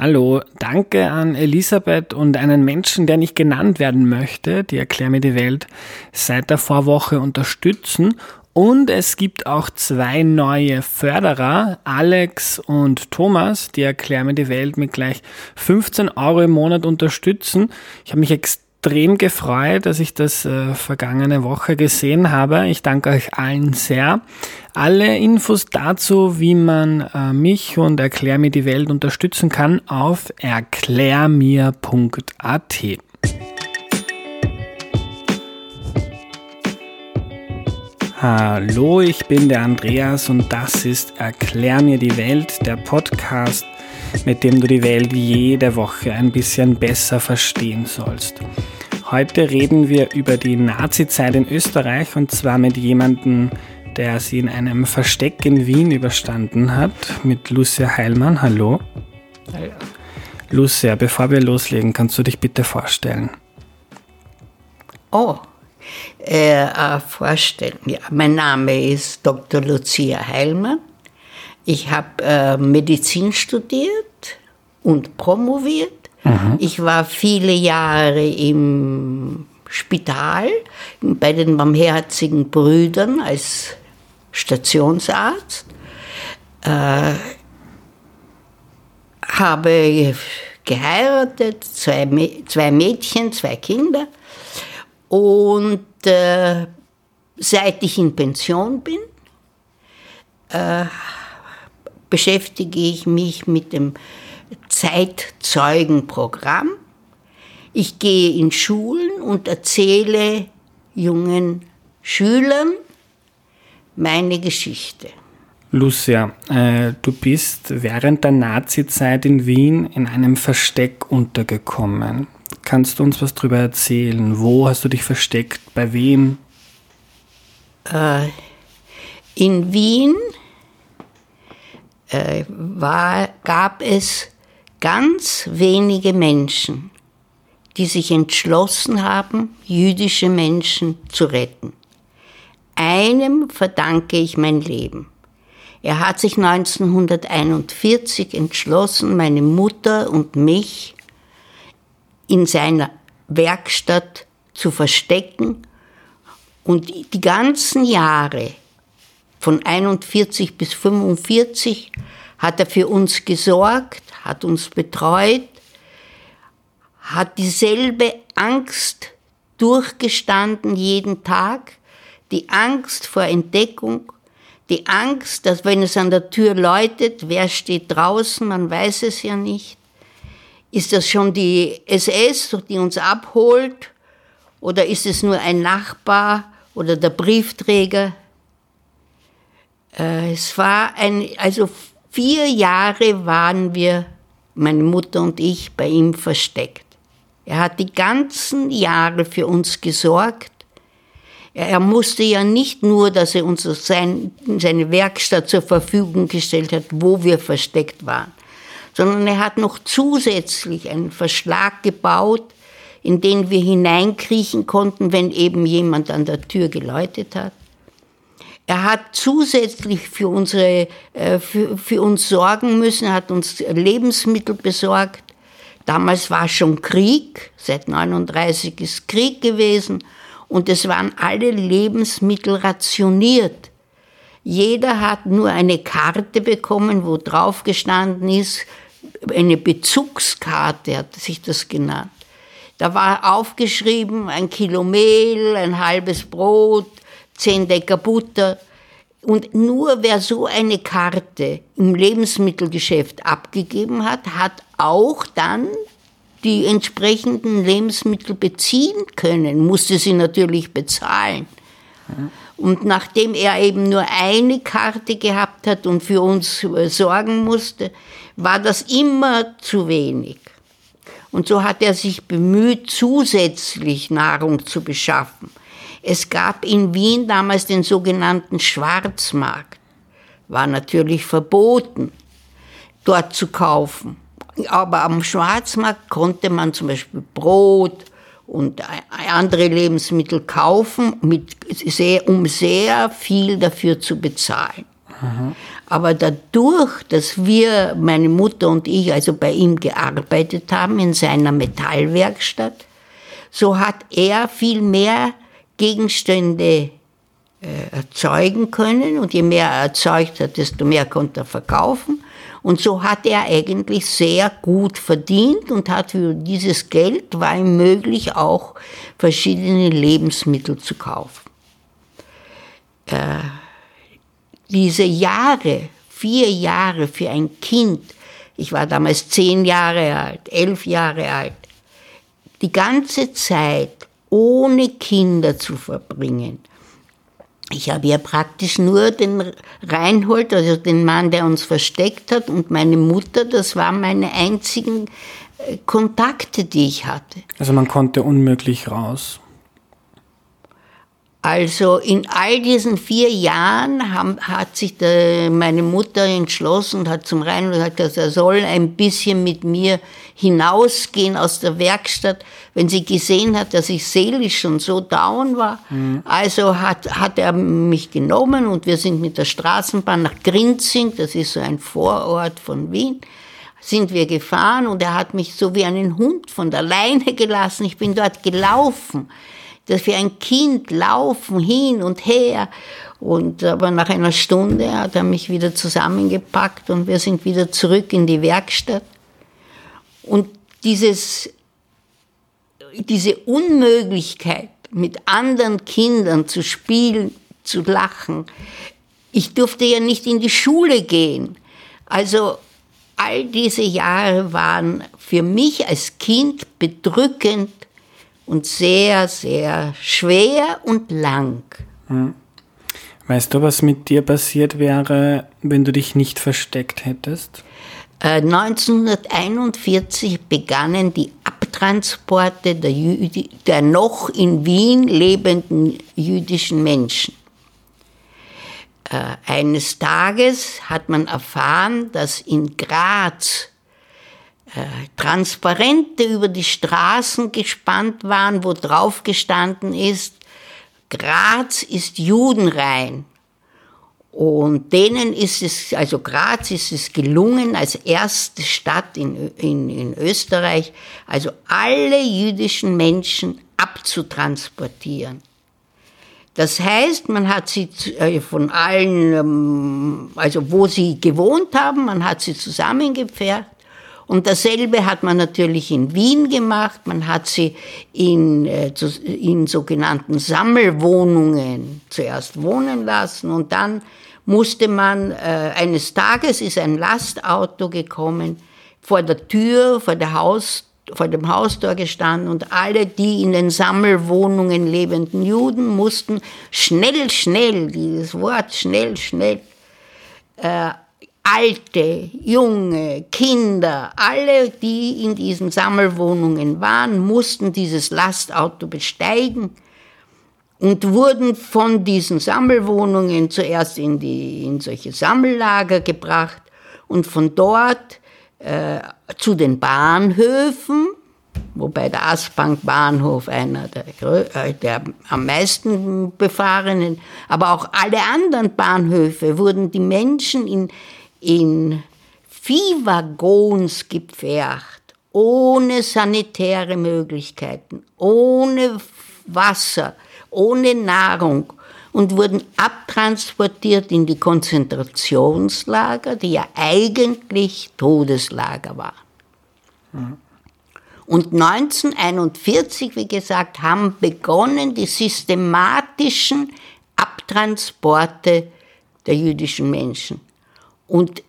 Hallo, danke an Elisabeth und einen Menschen, der nicht genannt werden möchte, die Erklär mir die Welt seit der Vorwoche unterstützen. Und es gibt auch zwei neue Förderer, Alex und Thomas, die Erklär mir die Welt mit gleich 15 Euro im Monat unterstützen. Ich habe mich extrem extrem gefreut, dass ich das äh, vergangene Woche gesehen habe. Ich danke euch allen sehr. Alle Infos dazu, wie man äh, mich und Erklär mir die Welt unterstützen kann, auf erklärmir.at. Hallo, ich bin der Andreas und das ist Erklär mir die Welt, der Podcast mit dem du die Welt jede Woche ein bisschen besser verstehen sollst. Heute reden wir über die Nazi-Zeit in Österreich und zwar mit jemandem, der sie in einem Versteck in Wien überstanden hat, mit Lucia Heilmann. Hallo. Hallo. Lucia, bevor wir loslegen, kannst du dich bitte vorstellen? Oh, äh, vorstellen. Ja, mein Name ist Dr. Lucia Heilmann. Ich habe äh, Medizin studiert und promoviert. Mhm. Ich war viele Jahre im Spital bei den Barmherzigen Brüdern als Stationsarzt. Äh, habe geheiratet, zwei, zwei Mädchen, zwei Kinder. Und äh, seit ich in Pension bin, äh, beschäftige ich mich mit dem Zeitzeugenprogramm. Ich gehe in Schulen und erzähle jungen Schülern meine Geschichte. Lucia, äh, du bist während der Nazizeit in Wien in einem Versteck untergekommen. Kannst du uns was darüber erzählen? Wo hast du dich versteckt? Bei wem? Äh, in Wien äh, war, gab es ganz wenige Menschen, die sich entschlossen haben, jüdische Menschen zu retten. Einem verdanke ich mein Leben. Er hat sich 1941 entschlossen, meine Mutter und mich in seiner Werkstatt zu verstecken und die ganzen Jahre von 41 bis 45 hat er für uns gesorgt, hat uns betreut, hat dieselbe Angst durchgestanden jeden Tag, die Angst vor Entdeckung, die Angst, dass wenn es an der Tür läutet, wer steht draußen, man weiß es ja nicht. Ist das schon die SS, die uns abholt? Oder ist es nur ein Nachbar oder der Briefträger, äh, es war ein, also vier Jahre waren wir, meine Mutter und ich, bei ihm versteckt. Er hat die ganzen Jahre für uns gesorgt. Er musste ja nicht nur, dass er uns sein, seine Werkstatt zur Verfügung gestellt hat, wo wir versteckt waren, sondern er hat noch zusätzlich einen Verschlag gebaut, in den wir hineinkriechen konnten, wenn eben jemand an der Tür geläutet hat. Er hat zusätzlich für, unsere, äh, für, für uns sorgen müssen, hat uns Lebensmittel besorgt. Damals war schon Krieg, seit 39 ist Krieg gewesen und es waren alle Lebensmittel rationiert. Jeder hat nur eine Karte bekommen, wo drauf gestanden ist, eine Bezugskarte hat sich das genannt. Da war aufgeschrieben ein Kilo Mehl, ein halbes Brot, zehn Decker Butter. Und nur wer so eine Karte im Lebensmittelgeschäft abgegeben hat, hat auch dann die entsprechenden Lebensmittel beziehen können, musste sie natürlich bezahlen. Und nachdem er eben nur eine Karte gehabt hat und für uns äh, sorgen musste, war das immer zu wenig. Und so hat er sich bemüht, zusätzlich Nahrung zu beschaffen. Es gab in Wien damals den sogenannten Schwarzmarkt. War natürlich verboten, dort zu kaufen. Aber am Schwarzmarkt konnte man zum Beispiel Brot und andere Lebensmittel kaufen, mit sehr, um sehr viel dafür zu bezahlen. Mhm. Aber dadurch, dass wir, meine Mutter und ich, also bei ihm gearbeitet haben in seiner Metallwerkstatt, so hat er viel mehr Gegenstände äh, erzeugen können und je mehr er erzeugt hat, desto mehr konnte er verkaufen. Und so hat er eigentlich sehr gut verdient und hat für dieses Geld war ihm möglich auch verschiedene Lebensmittel zu kaufen. Äh, diese Jahre, vier Jahre für ein Kind, ich war damals zehn Jahre alt, elf Jahre alt, die ganze Zeit ohne Kinder zu verbringen. Ich habe ja praktisch nur den Reinhold, also den Mann, der uns versteckt hat, und meine Mutter, das waren meine einzigen äh, Kontakte, die ich hatte. Also man konnte unmöglich raus. Also in all diesen vier Jahren haben, hat sich der, meine Mutter entschlossen und hat zum Rhein gesagt, dass er soll ein bisschen mit mir hinausgehen aus der Werkstatt, wenn sie gesehen hat, dass ich seelisch schon so down war. Mhm. Also hat, hat er mich genommen und wir sind mit der Straßenbahn nach Grinzing, das ist so ein Vorort von Wien, sind wir gefahren und er hat mich so wie einen Hund von der Leine gelassen. Ich bin dort gelaufen dass wir ein Kind laufen hin und her. Und aber nach einer Stunde hat er mich wieder zusammengepackt und wir sind wieder zurück in die Werkstatt. Und dieses, diese Unmöglichkeit, mit anderen Kindern zu spielen, zu lachen. Ich durfte ja nicht in die Schule gehen. Also all diese Jahre waren für mich als Kind bedrückend und sehr, sehr schwer und lang. Hm. Weißt du, was mit dir passiert wäre, wenn du dich nicht versteckt hättest? 1941 äh, begannen die Abtransporte der, Jüdi der noch in Wien lebenden jüdischen Menschen. Äh, eines Tages hat man erfahren, dass in Graz Transparente über die Straßen gespannt waren, wo drauf gestanden ist, Graz ist judenrein. Und denen ist es, also Graz ist es gelungen, als erste Stadt in, in, in Österreich, also alle jüdischen Menschen abzutransportieren. Das heißt, man hat sie äh, von allen, ähm, also wo sie gewohnt haben, man hat sie zusammengepfercht und dasselbe hat man natürlich in Wien gemacht. Man hat sie in, äh, in sogenannten Sammelwohnungen zuerst wohnen lassen und dann musste man, äh, eines Tages ist ein Lastauto gekommen, vor der Tür, vor, der Haus, vor dem Haustor gestanden und alle die in den Sammelwohnungen lebenden Juden mussten schnell, schnell, dieses Wort schnell, schnell, äh, Alte, Junge, Kinder, alle, die in diesen Sammelwohnungen waren, mussten dieses Lastauto besteigen und wurden von diesen Sammelwohnungen zuerst in, die, in solche Sammellager gebracht und von dort äh, zu den Bahnhöfen, wobei der Aspang-Bahnhof einer der, äh, der am meisten befahrenen, aber auch alle anderen Bahnhöfe wurden die Menschen in in Viehwaggons gepfercht, ohne sanitäre Möglichkeiten, ohne Wasser, ohne Nahrung und wurden abtransportiert in die Konzentrationslager, die ja eigentlich Todeslager waren. Mhm. Und 1941, wie gesagt, haben begonnen die systematischen Abtransporte der jüdischen Menschen. Und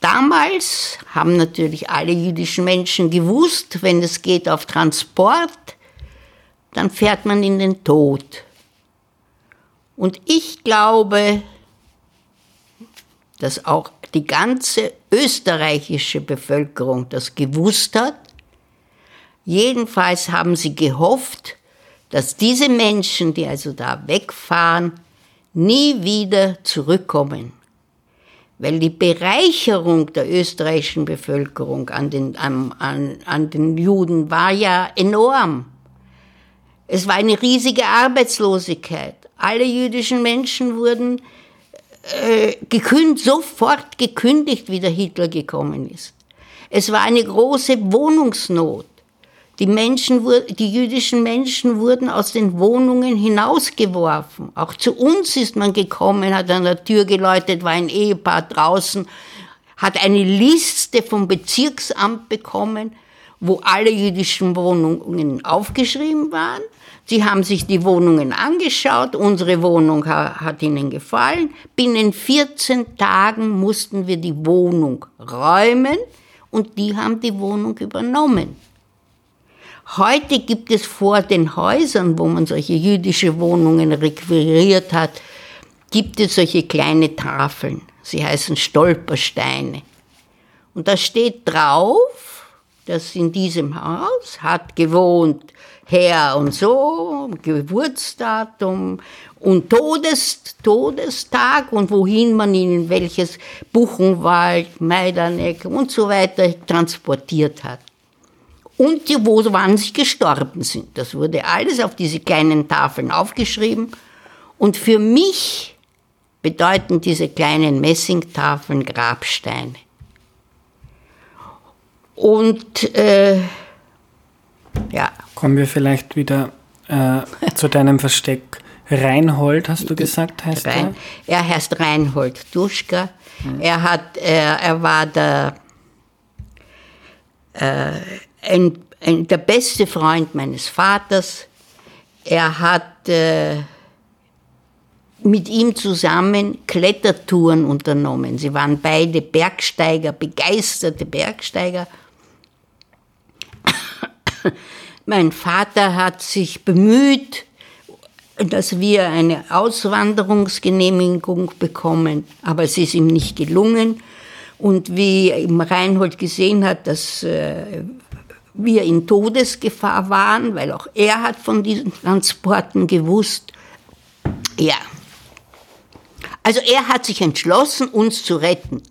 damals haben natürlich alle jüdischen Menschen gewusst, wenn es geht auf Transport, dann fährt man in den Tod. Und ich glaube, dass auch die ganze österreichische Bevölkerung das gewusst hat. Jedenfalls haben sie gehofft, dass diese Menschen, die also da wegfahren, nie wieder zurückkommen weil die Bereicherung der österreichischen Bevölkerung an den, an, an, an den Juden war ja enorm. Es war eine riesige Arbeitslosigkeit. Alle jüdischen Menschen wurden äh, gekündigt, sofort gekündigt, wie der Hitler gekommen ist. Es war eine große Wohnungsnot. Die, Menschen, die jüdischen Menschen wurden aus den Wohnungen hinausgeworfen. Auch zu uns ist man gekommen, hat an der Tür geläutet, war ein Ehepaar draußen, hat eine Liste vom Bezirksamt bekommen, wo alle jüdischen Wohnungen aufgeschrieben waren. Sie haben sich die Wohnungen angeschaut, unsere Wohnung hat ihnen gefallen. Binnen 14 Tagen mussten wir die Wohnung räumen und die haben die Wohnung übernommen. Heute gibt es vor den Häusern, wo man solche jüdische Wohnungen requiriert hat, gibt es solche kleine Tafeln. Sie heißen Stolpersteine. Und da steht drauf, dass in diesem Haus hat gewohnt Herr und so, Geburtsdatum und Todes, Todestag und wohin man ihn in welches Buchenwald, Meidaneck und so weiter transportiert hat. Und die, wo wann sie gestorben sind. Das wurde alles auf diese kleinen Tafeln aufgeschrieben. Und für mich bedeuten diese kleinen Messingtafeln Grabsteine. Und äh, ja. Kommen wir vielleicht wieder äh, zu deinem Versteck. Reinhold, hast du gesagt, heißt Rein, er? Er heißt Reinhold Duschka. Hm. Er, hat, er, er war der, äh, ein, ein, der beste Freund meines Vaters. Er hat äh, mit ihm zusammen Klettertouren unternommen. Sie waren beide Bergsteiger, begeisterte Bergsteiger. mein Vater hat sich bemüht, dass wir eine Auswanderungsgenehmigung bekommen, aber es ist ihm nicht gelungen. Und wie Reinhold gesehen hat, dass äh, wir in Todesgefahr waren, weil auch er hat von diesen Transporten gewusst. Ja. Also er hat sich entschlossen, uns zu retten.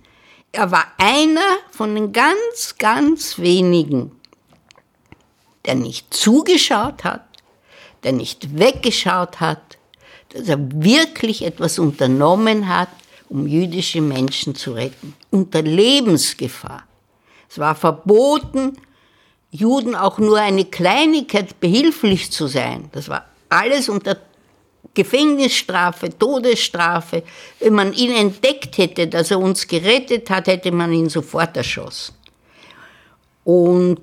Er war einer von den ganz, ganz wenigen, der nicht zugeschaut hat, der nicht weggeschaut hat, dass er wirklich etwas unternommen hat, um jüdische Menschen zu retten. Unter Lebensgefahr. Es war verboten, Juden auch nur eine Kleinigkeit behilflich zu sein. Das war alles unter Gefängnisstrafe, Todesstrafe. Wenn man ihn entdeckt hätte, dass er uns gerettet hat, hätte man ihn sofort erschossen. Und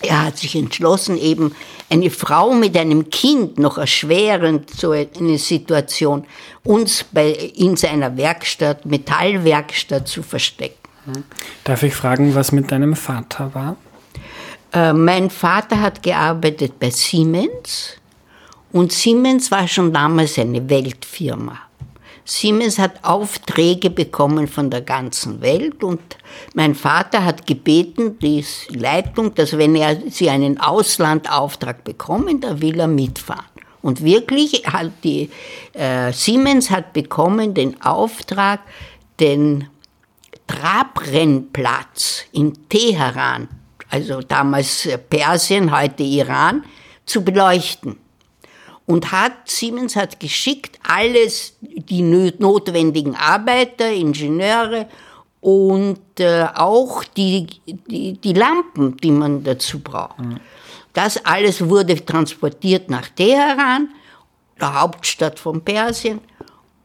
er hat sich entschlossen, eben eine Frau mit einem Kind, noch erschwerend so eine Situation, uns bei, in seiner Werkstatt, Metallwerkstatt zu verstecken. Darf ich fragen, was mit deinem Vater war? Äh, mein Vater hat gearbeitet bei Siemens und Siemens war schon damals eine Weltfirma. Siemens hat Aufträge bekommen von der ganzen Welt und mein Vater hat gebeten, die Leitung, dass wenn er sie einen Auslandauftrag bekommen, da will er mitfahren. Und wirklich hat die äh, Siemens hat bekommen den Auftrag, den Trabrennplatz in Teheran, also damals Persien, heute Iran, zu beleuchten und hat, Siemens hat geschickt alles, die notwendigen Arbeiter, Ingenieure und äh, auch die, die, die, Lampen, die man dazu braucht. Mhm. Das alles wurde transportiert nach Teheran, der Hauptstadt von Persien.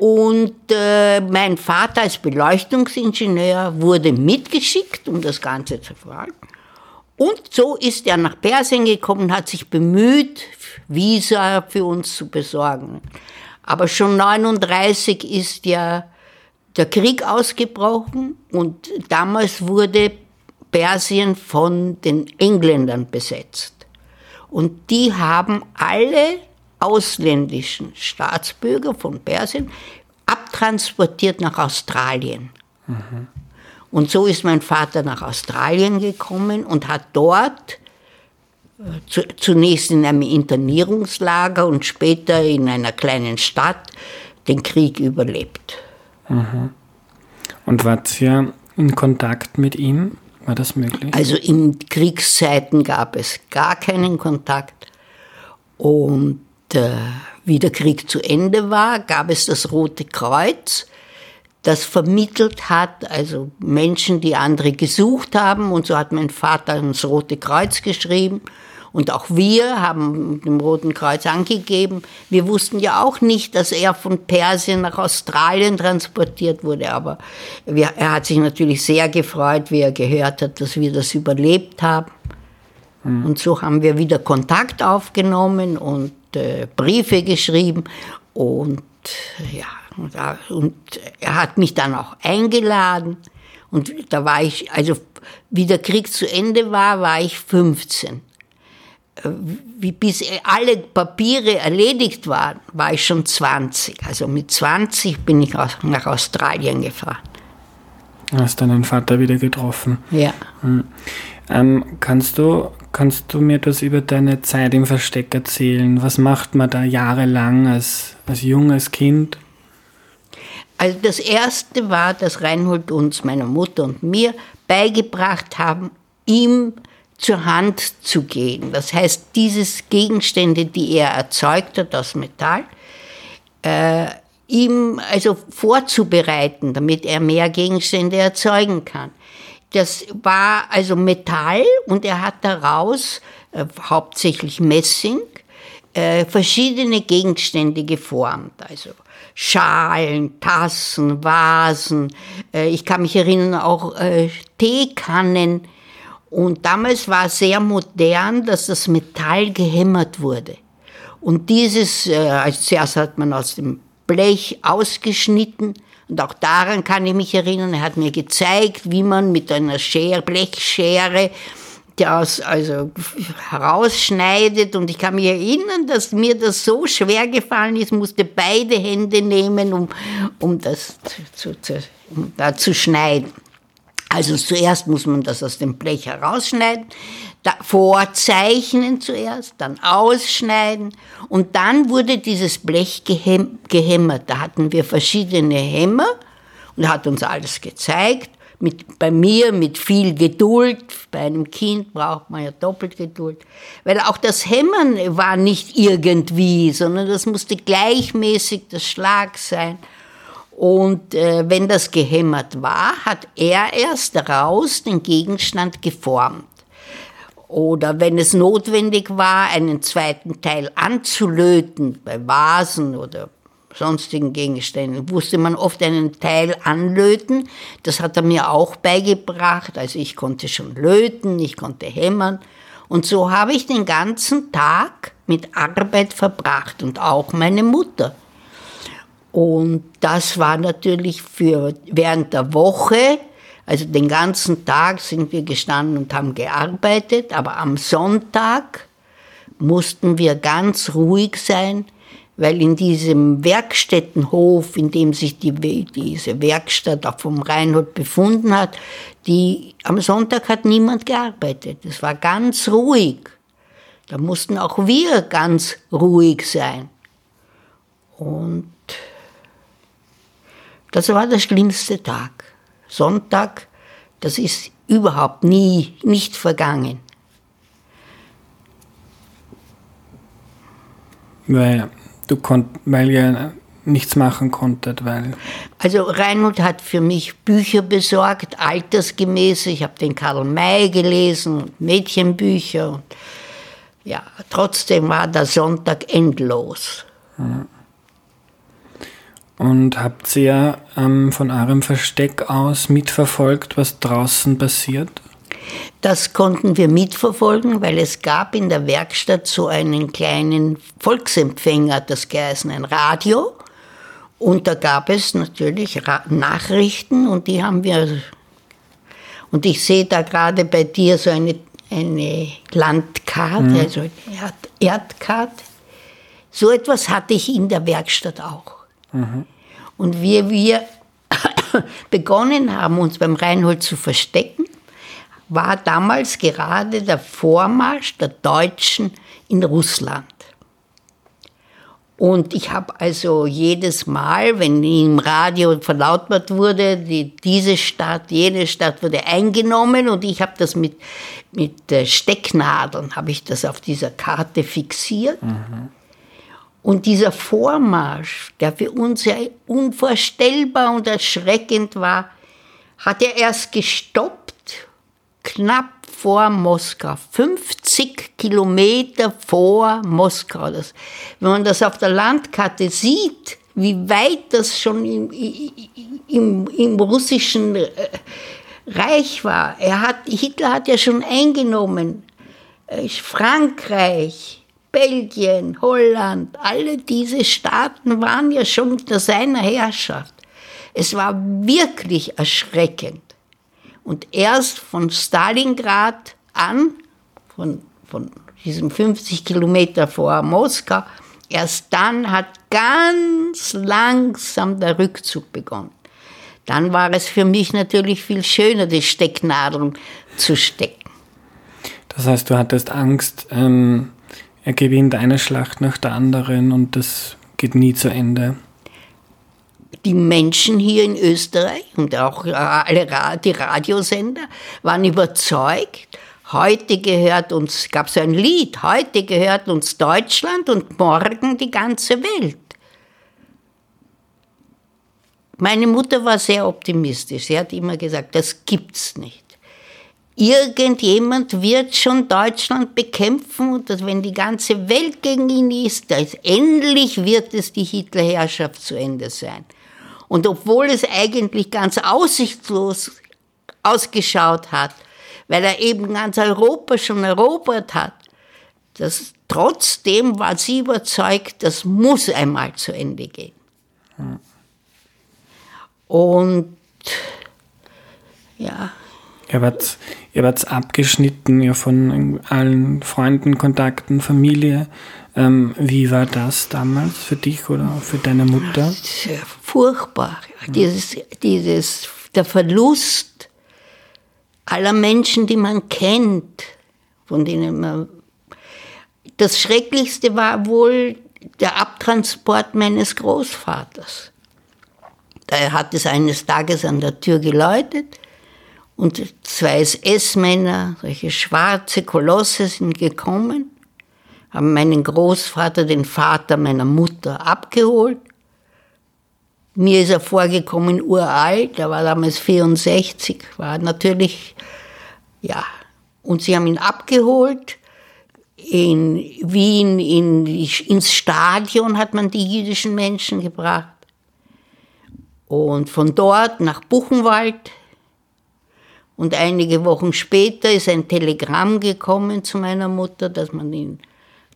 Und äh, mein Vater als Beleuchtungsingenieur wurde mitgeschickt, um das Ganze zu verwalten. Und so ist er nach Persien gekommen, hat sich bemüht, Visa für uns zu besorgen. Aber schon 1939 ist ja der Krieg ausgebrochen und damals wurde Persien von den Engländern besetzt. Und die haben alle ausländischen Staatsbürger von Persien abtransportiert nach Australien. Mhm. Und so ist mein Vater nach Australien gekommen und hat dort zu, zunächst in einem Internierungslager und später in einer kleinen Stadt den Krieg überlebt. Mhm. Und wart ihr in Kontakt mit ihm? War das möglich? Also in Kriegszeiten gab es gar keinen Kontakt. Und äh, wie der Krieg zu Ende war, gab es das Rote Kreuz, das vermittelt hat, also Menschen, die andere gesucht haben. Und so hat mein Vater ins Rote Kreuz geschrieben. Und auch wir haben dem Roten Kreuz angegeben. Wir wussten ja auch nicht, dass er von Persien nach Australien transportiert wurde. Aber wir, er hat sich natürlich sehr gefreut, wie er gehört hat, dass wir das überlebt haben. Mhm. Und so haben wir wieder Kontakt aufgenommen und äh, Briefe geschrieben. Und ja, und er hat mich dann auch eingeladen. Und da war ich, also wie der Krieg zu Ende war, war ich 15. Äh, wie bis alle Papiere erledigt waren, war ich schon 20. Also mit 20 bin ich nach Australien gefahren. Hast deinen Vater wieder getroffen? Ja. Hm. Ähm, kannst, du, kannst du mir das über deine Zeit im Versteck erzählen? Was macht man da jahrelang als, als junges Kind? Also das Erste war, dass Reinhold uns, meiner Mutter und mir, beigebracht haben, ihm zur Hand zu gehen. Das heißt, dieses Gegenstände, die er erzeugt hat aus Metall, äh, ihm also vorzubereiten, damit er mehr Gegenstände erzeugen kann. Das war also Metall und er hat daraus äh, hauptsächlich Messing äh, verschiedene Gegenstände geformt. Also Schalen, Tassen, Vasen. Äh, ich kann mich erinnern, auch äh, Teekannen. Und damals war sehr modern, dass das Metall gehämmert wurde. Und dieses, äh, zuerst hat man aus dem Blech ausgeschnitten. Und auch daran kann ich mich erinnern. Er hat mir gezeigt, wie man mit einer Schere, Blechschere das also herausschneidet. Und ich kann mich erinnern, dass mir das so schwer gefallen ist, musste beide Hände nehmen, um, um das zu, zu, um da zu schneiden. Also zuerst muss man das aus dem Blech herausschneiden, vorzeichnen zuerst, dann ausschneiden und dann wurde dieses Blech gehem, gehämmert. Da hatten wir verschiedene Hämmer und er hat uns alles gezeigt mit, bei mir mit viel Geduld. Bei einem Kind braucht man ja doppelt Geduld. Weil auch das Hämmern war nicht irgendwie, sondern das musste gleichmäßig das Schlag sein. Und äh, wenn das gehämmert war, hat er erst daraus den Gegenstand geformt. Oder wenn es notwendig war, einen zweiten Teil anzulöten, bei Vasen oder sonstigen Gegenständen, musste man oft einen Teil anlöten. Das hat er mir auch beigebracht. Also ich konnte schon löten, ich konnte hämmern. Und so habe ich den ganzen Tag mit Arbeit verbracht und auch meine Mutter. Und das war natürlich für während der Woche, also den ganzen Tag sind wir gestanden und haben gearbeitet, aber am Sonntag mussten wir ganz ruhig sein, weil in diesem Werkstättenhof, in dem sich die, diese Werkstatt auch vom Reinhold befunden hat, die, am Sonntag hat niemand gearbeitet. Es war ganz ruhig. Da mussten auch wir ganz ruhig sein. Und das war der schlimmste Tag. Sonntag, das ist überhaupt nie, nicht vergangen. Weil du konnt, weil ihr nichts machen konntet, weil. Also Reinhold hat für mich Bücher besorgt, altersgemäß. Ich habe den Karl May gelesen und Mädchenbücher. Ja, trotzdem war der Sonntag endlos. Und habt ihr ähm, von eurem Versteck aus mitverfolgt, was draußen passiert? Das konnten wir mitverfolgen, weil es gab in der Werkstatt so einen kleinen Volksempfänger, das geheißen ein Radio. Und da gab es natürlich Nachrichten und die haben wir. Und ich sehe da gerade bei dir so eine, eine Landkarte, mhm. also Erd Erdkarte. So etwas hatte ich in der Werkstatt auch. Mhm. Und wie wir begonnen haben, uns beim Reinhold zu verstecken, war damals gerade der Vormarsch der Deutschen in Russland. Und ich habe also jedes Mal, wenn im Radio verlautbart wurde, die, diese Stadt, jene Stadt wurde eingenommen und ich habe das mit, mit Stecknadeln, habe ich das auf dieser Karte fixiert. Mhm. Und dieser Vormarsch, der für uns ja unvorstellbar und erschreckend war, hat er erst gestoppt, knapp vor Moskau, 50 Kilometer vor Moskau. Das, wenn man das auf der Landkarte sieht, wie weit das schon im, im, im russischen äh, Reich war. Er hat, Hitler hat ja schon eingenommen äh, Frankreich, Belgien, Holland, alle diese Staaten waren ja schon unter seiner Herrschaft. Es war wirklich erschreckend. Und erst von Stalingrad an, von, von diesem 50 Kilometer vor Moskau, erst dann hat ganz langsam der Rückzug begonnen. Dann war es für mich natürlich viel schöner, die Stecknadeln zu stecken. Das heißt, du hattest Angst, ähm, er gewinnt eine Schlacht nach der anderen und das geht nie zu Ende. Die Menschen hier in Österreich und auch alle die Radiosender waren überzeugt, heute gehört uns, gab es ein Lied, heute gehört uns Deutschland und morgen die ganze Welt. Meine Mutter war sehr optimistisch. Sie hat immer gesagt, das gibt's nicht irgendjemand wird schon Deutschland bekämpfen und dass wenn die ganze Welt gegen ihn ist, dass endlich wird es die Hitlerherrschaft zu Ende sein. Und obwohl es eigentlich ganz aussichtslos ausgeschaut hat, weil er eben ganz Europa schon erobert hat, das, trotzdem war sie überzeugt, das muss einmal zu Ende gehen. Und ja, Ihr wart, ihr wart abgeschnitten ja, von allen Freunden, Kontakten, Familie. Ähm, wie war das damals für dich oder für deine Mutter? Sehr furchtbar. Dieses, dieses, der Verlust aller Menschen, die man kennt, von denen man. Das Schrecklichste war wohl der Abtransport meines Großvaters. Er hat es eines Tages an der Tür geläutet und zwei SS-Männer, solche schwarze Kolosse, sind gekommen, haben meinen Großvater, den Vater meiner Mutter, abgeholt. Mir ist er vorgekommen uralt, er war damals 64, war natürlich, ja. Und sie haben ihn abgeholt. In Wien in, ins Stadion hat man die jüdischen Menschen gebracht. Und von dort nach Buchenwald und einige Wochen später ist ein Telegramm gekommen zu meiner Mutter, dass man ihn,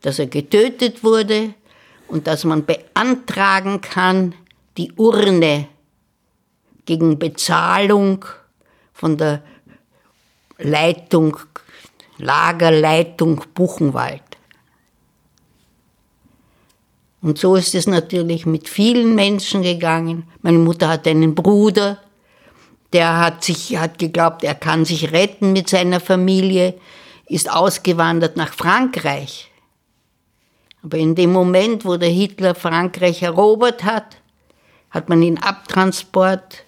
dass er getötet wurde und dass man beantragen kann, die Urne gegen Bezahlung von der Leitung, Lagerleitung Buchenwald. Und so ist es natürlich mit vielen Menschen gegangen. Meine Mutter hatte einen Bruder, der hat sich, hat geglaubt, er kann sich retten mit seiner Familie, ist ausgewandert nach Frankreich. Aber in dem Moment, wo der Hitler Frankreich erobert hat, hat man ihn abtransport,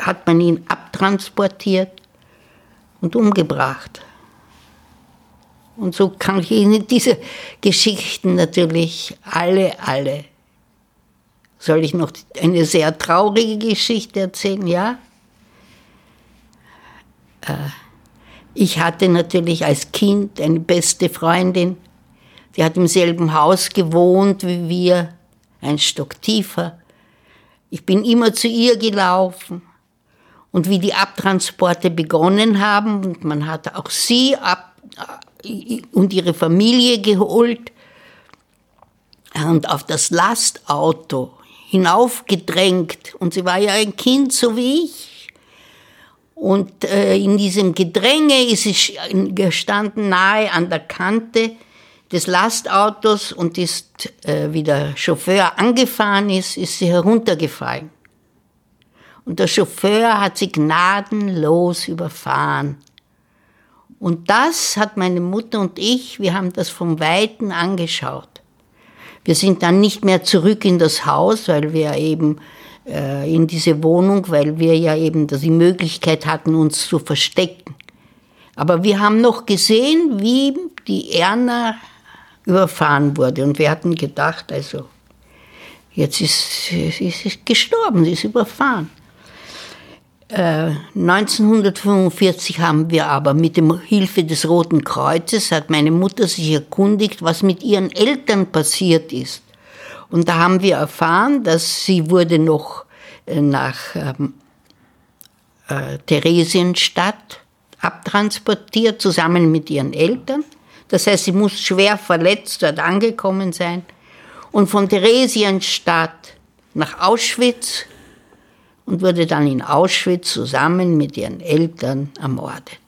hat man ihn abtransportiert und umgebracht. Und so kann ich Ihnen diese Geschichten natürlich alle, alle soll ich noch eine sehr traurige Geschichte erzählen? Ja. Äh, ich hatte natürlich als Kind eine beste Freundin, die hat im selben Haus gewohnt wie wir, ein Stock tiefer. Ich bin immer zu ihr gelaufen. Und wie die Abtransporte begonnen haben, und man hat auch sie ab äh, und ihre Familie geholt, und auf das Lastauto hinaufgedrängt. Und sie war ja ein Kind, so wie ich. Und äh, in diesem Gedränge ist sie gestanden nahe an der Kante des Lastautos und ist, äh, wie der Chauffeur angefahren ist, ist sie heruntergefallen. Und der Chauffeur hat sie gnadenlos überfahren. Und das hat meine Mutter und ich, wir haben das vom Weiten angeschaut. Wir sind dann nicht mehr zurück in das Haus, weil wir eben äh, in diese Wohnung, weil wir ja eben die Möglichkeit hatten, uns zu verstecken. Aber wir haben noch gesehen, wie die Erna überfahren wurde. Und wir hatten gedacht, also jetzt ist sie gestorben, sie ist überfahren. 1945 äh, haben wir aber mit der Hilfe des Roten Kreuzes, hat meine Mutter sich erkundigt, was mit ihren Eltern passiert ist. Und da haben wir erfahren, dass sie wurde noch äh, nach ähm, äh, Theresienstadt abtransportiert, zusammen mit ihren Eltern. Das heißt, sie muss schwer verletzt dort angekommen sein. Und von Theresienstadt nach Auschwitz und wurde dann in Auschwitz zusammen mit ihren Eltern ermordet.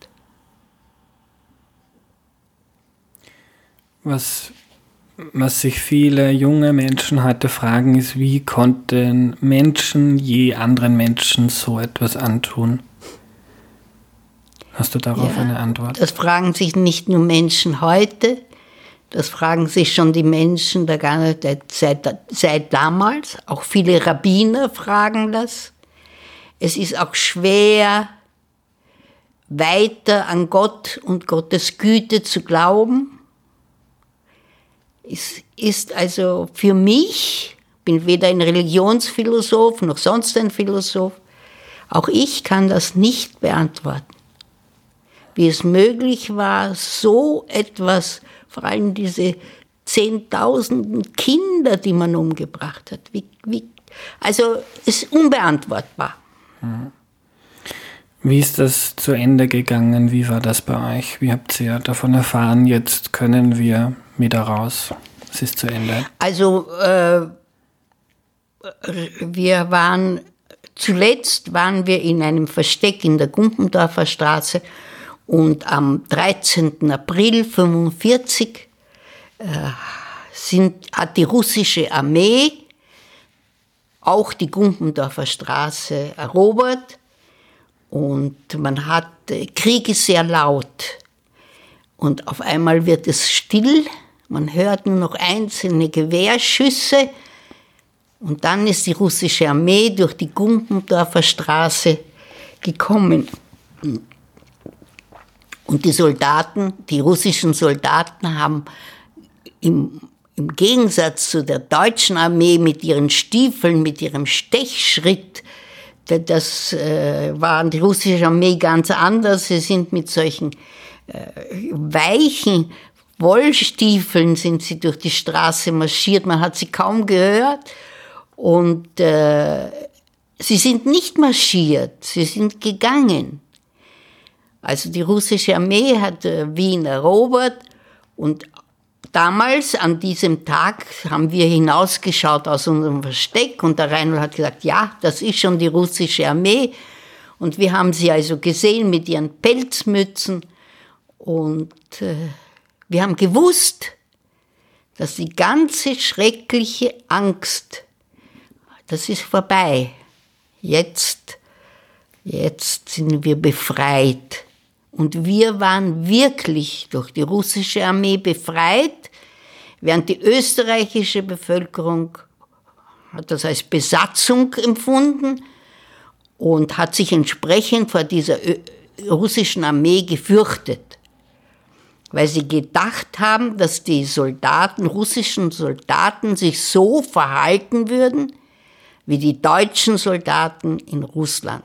Was, was sich viele junge Menschen heute fragen, ist, wie konnten Menschen je anderen Menschen so etwas antun? Hast du darauf ja, eine Antwort? Das fragen sich nicht nur Menschen heute, das fragen sich schon die Menschen der, seit, seit damals. Auch viele Rabbiner fragen das. Es ist auch schwer, weiter an Gott und Gottes Güte zu glauben. Es ist also für mich, bin weder ein Religionsphilosoph noch sonst ein Philosoph, auch ich kann das nicht beantworten. Wie es möglich war, so etwas, vor allem diese Zehntausenden Kinder, die man umgebracht hat, wie, wie, also ist unbeantwortbar. Wie ist das zu Ende gegangen? Wie war das bei euch? Wie habt ihr davon erfahren, jetzt können wir wieder raus? Es ist zu Ende. Also äh, wir waren, zuletzt waren wir in einem Versteck in der Gumpendorfer Straße und am 13. April 1945 äh, sind, hat die russische Armee auch die Gumpendorfer Straße erobert. Und man hat, Krieg ist sehr laut. Und auf einmal wird es still, man hört nur noch einzelne Gewehrschüsse. Und dann ist die russische Armee durch die Gumpendorfer Straße gekommen. Und die Soldaten, die russischen Soldaten haben im im Gegensatz zu der deutschen Armee mit ihren Stiefeln, mit ihrem Stechschritt, das äh, war die russische Armee ganz anders. Sie sind mit solchen äh, weichen Wollstiefeln sind sie durch die Straße marschiert. Man hat sie kaum gehört. Und äh, sie sind nicht marschiert, sie sind gegangen. Also die russische Armee hat äh, Wien erobert und Damals, an diesem Tag, haben wir hinausgeschaut aus unserem Versteck und der Reinhold hat gesagt, ja, das ist schon die russische Armee. Und wir haben sie also gesehen mit ihren Pelzmützen und äh, wir haben gewusst, dass die ganze schreckliche Angst, das ist vorbei. Jetzt, jetzt sind wir befreit. Und wir waren wirklich durch die russische Armee befreit, während die österreichische Bevölkerung hat das als Besatzung empfunden und hat sich entsprechend vor dieser russischen Armee gefürchtet, weil sie gedacht haben, dass die Soldaten, russischen Soldaten sich so verhalten würden wie die deutschen Soldaten in Russland.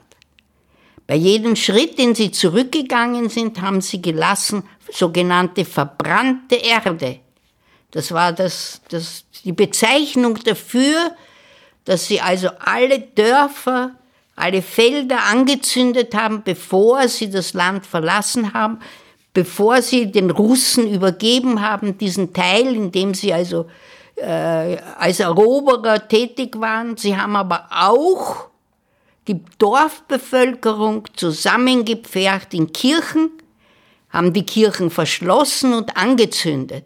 Bei jedem Schritt, den sie zurückgegangen sind, haben sie gelassen sogenannte verbrannte Erde. Das war das, das, die Bezeichnung dafür, dass sie also alle Dörfer, alle Felder angezündet haben, bevor sie das Land verlassen haben, bevor sie den Russen übergeben haben, diesen Teil, in dem sie also äh, als Eroberer tätig waren. Sie haben aber auch die Dorfbevölkerung zusammengepfercht in Kirchen, haben die Kirchen verschlossen und angezündet.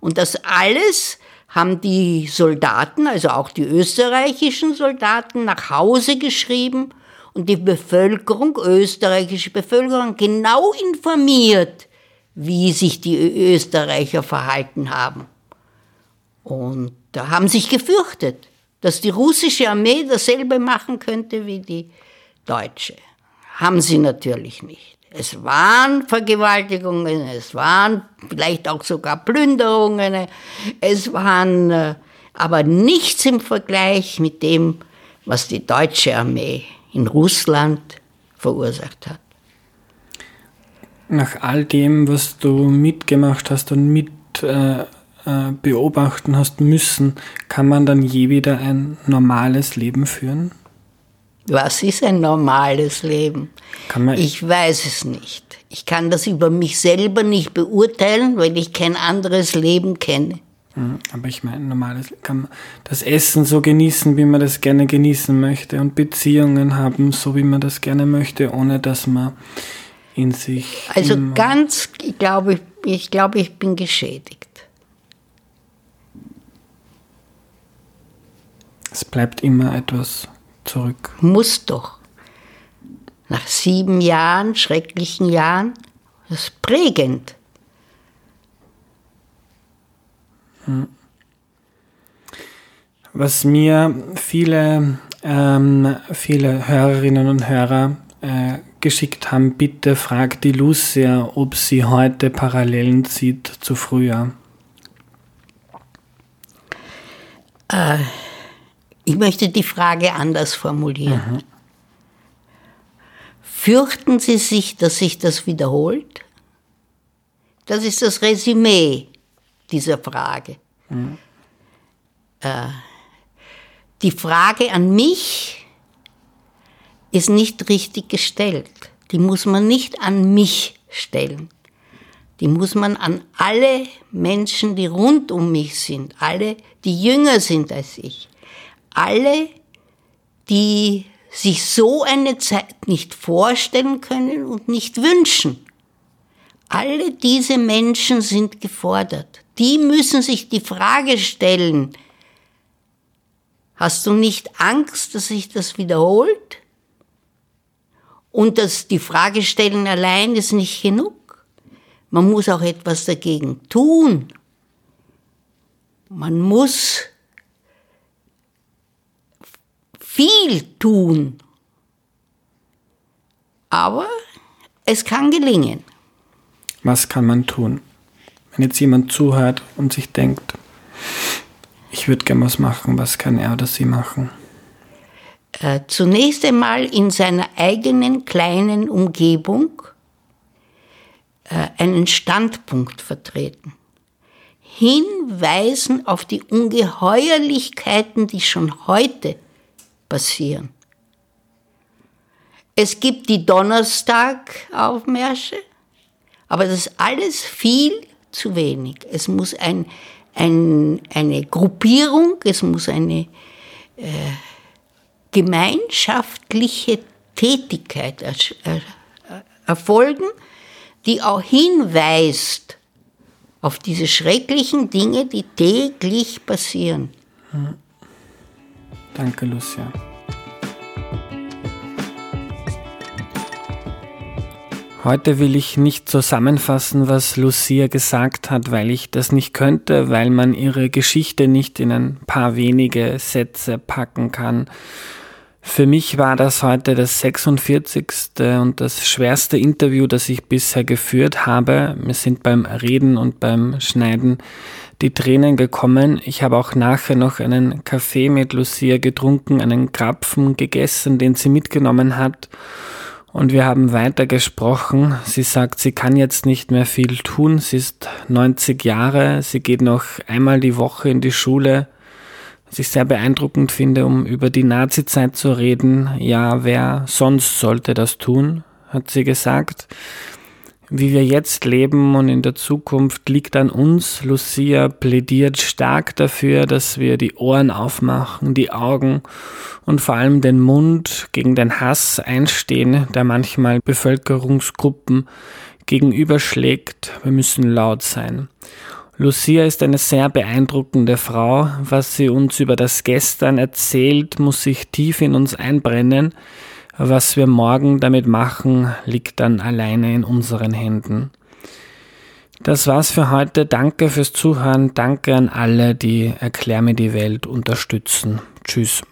Und das alles haben die Soldaten, also auch die österreichischen Soldaten, nach Hause geschrieben und die Bevölkerung, österreichische Bevölkerung, genau informiert, wie sich die Österreicher verhalten haben. Und da haben sich gefürchtet dass die russische Armee dasselbe machen könnte wie die deutsche. Haben sie natürlich nicht. Es waren Vergewaltigungen, es waren vielleicht auch sogar Plünderungen, es waren äh, aber nichts im Vergleich mit dem, was die deutsche Armee in Russland verursacht hat. Nach all dem, was du mitgemacht hast und mit äh, äh, beobachten hast müssen, kann man dann je wieder ein normales Leben führen? Was ist ein normales Leben? ich weiß es nicht. Ich kann das über mich selber nicht beurteilen, weil ich kein anderes Leben kenne. Mhm, aber ich meine, normales kann man das Essen so genießen, wie man das gerne genießen möchte und Beziehungen haben, so wie man das gerne möchte, ohne dass man in sich. Also ganz, ich glaube, ich glaube, ich bin geschädigt. Es bleibt immer etwas zurück. Muss doch. Nach sieben Jahren, schrecklichen Jahren, das ist prägend. Hm. Was mir viele, ähm, viele Hörerinnen und Hörer äh, geschickt haben, bitte fragt die Lucia, ob sie heute Parallelen zieht zu früher. Äh, ich möchte die Frage anders formulieren. Mhm. Fürchten Sie sich, dass sich das wiederholt? Das ist das Resümee dieser Frage. Mhm. Äh, die Frage an mich ist nicht richtig gestellt. Die muss man nicht an mich stellen. Die muss man an alle Menschen, die rund um mich sind, alle, die jünger sind als ich alle, die sich so eine Zeit nicht vorstellen können und nicht wünschen. Alle diese Menschen sind gefordert. Die müssen sich die Frage stellen, hast du nicht Angst, dass sich das wiederholt? Und dass die Frage stellen allein ist nicht genug. Man muss auch etwas dagegen tun. Man muss viel tun. Aber es kann gelingen. Was kann man tun? Wenn jetzt jemand zuhört und sich denkt, ich würde gerne was machen, was kann er oder sie machen? Äh, zunächst einmal in seiner eigenen kleinen Umgebung äh, einen Standpunkt vertreten. Hinweisen auf die Ungeheuerlichkeiten, die schon heute passieren. Es gibt die Donnerstag-Aufmärsche, aber das ist alles viel zu wenig. Es muss ein, ein, eine Gruppierung, es muss eine äh, gemeinschaftliche Tätigkeit er, er, erfolgen, die auch hinweist auf diese schrecklichen Dinge, die täglich passieren. Hm. Danke, Lucia. Heute will ich nicht zusammenfassen, was Lucia gesagt hat, weil ich das nicht könnte, weil man ihre Geschichte nicht in ein paar wenige Sätze packen kann. Für mich war das heute das 46. und das schwerste Interview, das ich bisher geführt habe. Wir sind beim Reden und beim Schneiden die Tränen gekommen. Ich habe auch nachher noch einen Kaffee mit Lucia getrunken, einen Krapfen gegessen, den sie mitgenommen hat. Und wir haben weiter gesprochen. Sie sagt, sie kann jetzt nicht mehr viel tun. Sie ist 90 Jahre. Sie geht noch einmal die Woche in die Schule. Was ich sehr beeindruckend finde, um über die Nazizeit zu reden. Ja, wer sonst sollte das tun, hat sie gesagt wie wir jetzt leben und in der Zukunft liegt an uns. Lucia plädiert stark dafür, dass wir die Ohren aufmachen, die Augen und vor allem den Mund gegen den Hass einstehen, der manchmal Bevölkerungsgruppen gegenüberschlägt. Wir müssen laut sein. Lucia ist eine sehr beeindruckende Frau. Was sie uns über das Gestern erzählt, muss sich tief in uns einbrennen. Was wir morgen damit machen, liegt dann alleine in unseren Händen. Das war's für heute. Danke fürs Zuhören. Danke an alle, die Erklär mir die Welt unterstützen. Tschüss.